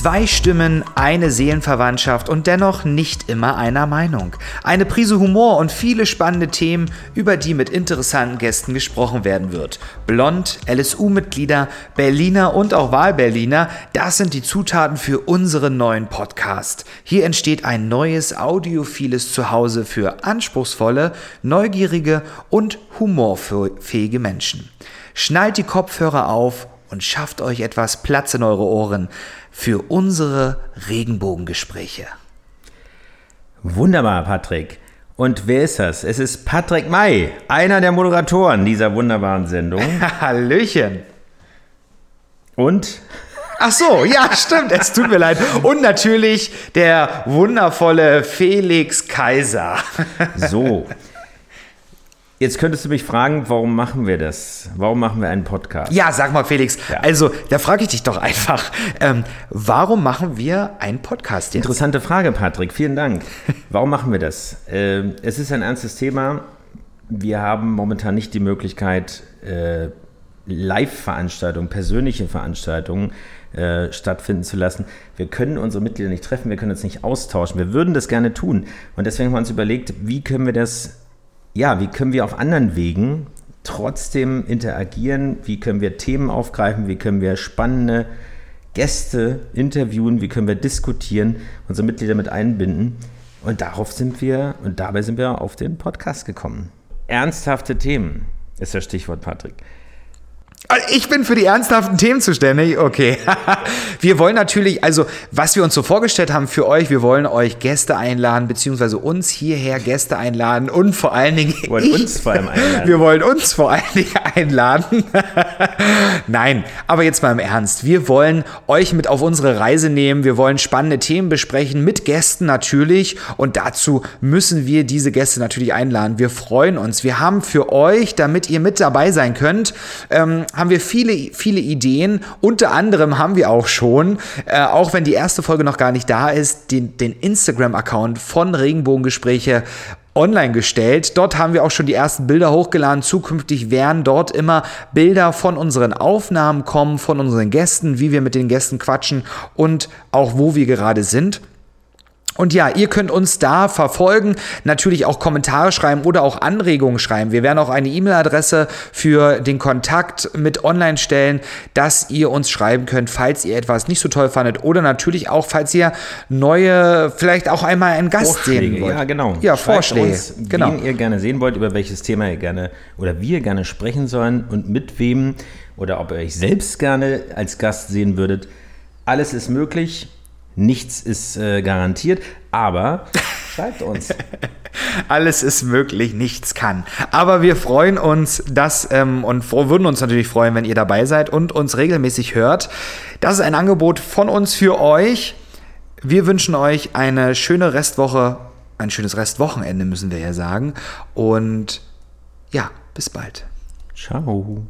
Zwei Stimmen, eine Seelenverwandtschaft und dennoch nicht immer einer Meinung. Eine Prise Humor und viele spannende Themen, über die mit interessanten Gästen gesprochen werden wird. Blond, LSU-Mitglieder, Berliner und auch Wahlberliner, das sind die Zutaten für unseren neuen Podcast. Hier entsteht ein neues audiophiles Zuhause für anspruchsvolle, neugierige und humorfähige Menschen. Schnallt die Kopfhörer auf und schafft euch etwas Platz in eure Ohren für unsere Regenbogengespräche. Wunderbar, Patrick. Und wer ist das? Es ist Patrick May, einer der Moderatoren dieser wunderbaren Sendung. Hallöchen. Und? Ach so, ja, stimmt, es tut mir leid. Und natürlich der wundervolle Felix Kaiser. So, Jetzt könntest du mich fragen, warum machen wir das? Warum machen wir einen Podcast? Ja, sag mal, Felix. Ja. Also, da frage ich dich doch einfach, ähm, warum machen wir einen Podcast jetzt? Interessante Frage, Patrick. Vielen Dank. Warum machen wir das? Ähm, es ist ein ernstes Thema. Wir haben momentan nicht die Möglichkeit, äh, Live-Veranstaltungen, persönliche Veranstaltungen äh, stattfinden zu lassen. Wir können unsere Mitglieder nicht treffen, wir können uns nicht austauschen. Wir würden das gerne tun. Und deswegen haben wir uns überlegt, wie können wir das ja, wie können wir auf anderen Wegen trotzdem interagieren? Wie können wir Themen aufgreifen? Wie können wir spannende Gäste interviewen? Wie können wir diskutieren, unsere Mitglieder mit einbinden? Und darauf sind wir, und dabei sind wir auf den Podcast gekommen. Ernsthafte Themen ist das Stichwort, Patrick. Ich bin für die ernsthaften Themen zuständig. Okay. wir wollen natürlich, also was wir uns so vorgestellt haben für euch, wir wollen euch Gäste einladen, beziehungsweise uns hierher Gäste einladen und vor allen Dingen. Wir wollen ich, uns vor allem einladen. Wir wollen uns vor allen Dingen einladen. Nein, aber jetzt mal im Ernst. Wir wollen euch mit auf unsere Reise nehmen. Wir wollen spannende Themen besprechen, mit Gästen natürlich. Und dazu müssen wir diese Gäste natürlich einladen. Wir freuen uns. Wir haben für euch, damit ihr mit dabei sein könnt, ähm, haben wir viele, viele Ideen. Unter anderem haben wir auch schon, äh, auch wenn die erste Folge noch gar nicht da ist, den, den Instagram-Account von Regenbogengespräche online gestellt. Dort haben wir auch schon die ersten Bilder hochgeladen. Zukünftig werden dort immer Bilder von unseren Aufnahmen kommen, von unseren Gästen, wie wir mit den Gästen quatschen und auch wo wir gerade sind. Und ja, ihr könnt uns da verfolgen, natürlich auch Kommentare schreiben oder auch Anregungen schreiben. Wir werden auch eine E-Mail-Adresse für den Kontakt mit online stellen, dass ihr uns schreiben könnt, falls ihr etwas nicht so toll fandet oder natürlich auch, falls ihr neue, vielleicht auch einmal einen Gast Vorschläge, sehen wollt. Ja, genau. Ja, Schreibt Vorschläge. Uns, genau. Wen ihr gerne sehen wollt, über welches Thema ihr gerne oder wir gerne sprechen sollen und mit wem oder ob ihr euch selbst gerne als Gast sehen würdet. Alles ist möglich. Nichts ist äh, garantiert, aber schreibt uns. Alles ist möglich, nichts kann. Aber wir freuen uns, dass ähm, und würden uns natürlich freuen, wenn ihr dabei seid und uns regelmäßig hört. Das ist ein Angebot von uns für euch. Wir wünschen euch eine schöne Restwoche, ein schönes Restwochenende, müssen wir ja sagen. Und ja, bis bald. Ciao.